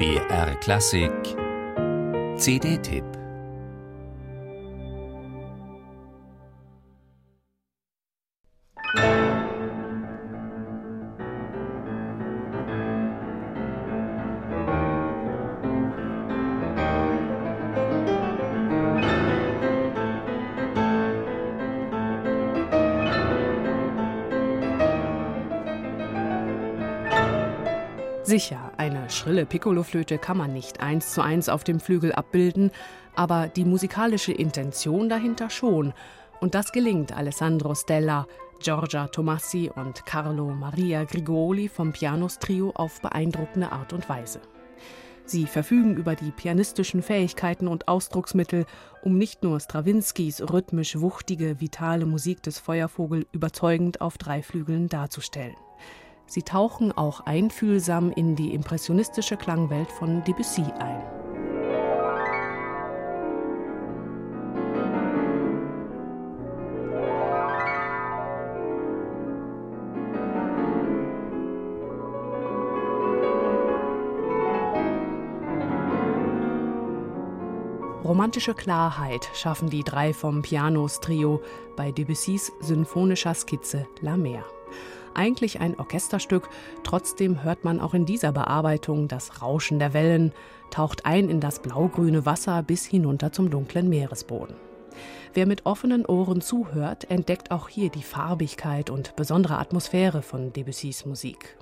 BR Klassik. CD-Tipp Sicher, eine schrille Piccoloflöte kann man nicht eins zu eins auf dem Flügel abbilden, aber die musikalische Intention dahinter schon. Und das gelingt Alessandro Stella, Giorgia Tomassi und Carlo Maria Grigoli vom Pianos Trio auf beeindruckende Art und Weise. Sie verfügen über die pianistischen Fähigkeiten und Ausdrucksmittel, um nicht nur Strawinskys rhythmisch wuchtige, vitale Musik des Feuervogel überzeugend auf drei Flügeln darzustellen. Sie tauchen auch einfühlsam in die impressionistische Klangwelt von Debussy ein. Romantische Klarheit schaffen die drei vom Pianos Trio bei Debussys symphonischer Skizze La Mer. Eigentlich ein Orchesterstück, trotzdem hört man auch in dieser Bearbeitung das Rauschen der Wellen, taucht ein in das blaugrüne Wasser bis hinunter zum dunklen Meeresboden. Wer mit offenen Ohren zuhört, entdeckt auch hier die Farbigkeit und besondere Atmosphäre von Debussys Musik.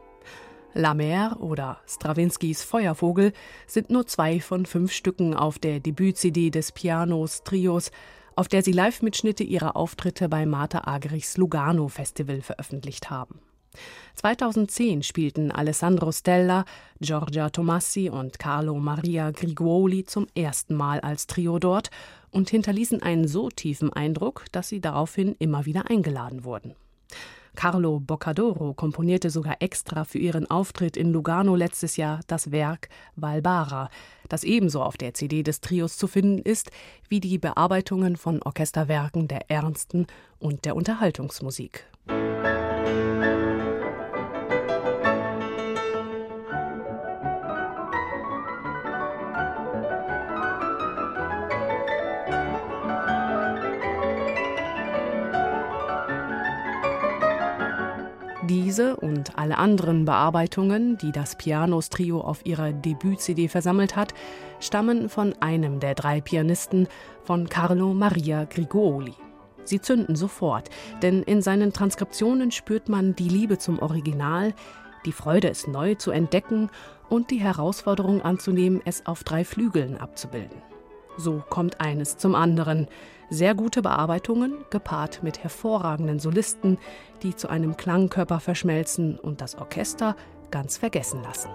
La Mer oder Strawinskys Feuervogel sind nur zwei von fünf Stücken auf der Debüt-CD des Pianos Trios, auf der sie Live-Mitschnitte ihrer Auftritte bei Martha Agerichs Lugano Festival veröffentlicht haben. 2010 spielten Alessandro Stella, Giorgia Tomassi und Carlo Maria Griguoli zum ersten Mal als Trio dort und hinterließen einen so tiefen Eindruck, dass sie daraufhin immer wieder eingeladen wurden. Carlo Boccadoro komponierte sogar extra für ihren Auftritt in Lugano letztes Jahr das Werk Valbara, das ebenso auf der CD des Trios zu finden ist wie die Bearbeitungen von Orchesterwerken der ernsten und der Unterhaltungsmusik. Diese und alle anderen Bearbeitungen, die das Pianos Trio auf ihrer Debüt-CD versammelt hat, stammen von einem der drei Pianisten, von Carlo Maria Grigoli. Sie zünden sofort, denn in seinen Transkriptionen spürt man die Liebe zum Original, die Freude, es neu zu entdecken und die Herausforderung anzunehmen, es auf drei Flügeln abzubilden. So kommt eines zum anderen. Sehr gute Bearbeitungen, gepaart mit hervorragenden Solisten, die zu einem Klangkörper verschmelzen und das Orchester ganz vergessen lassen.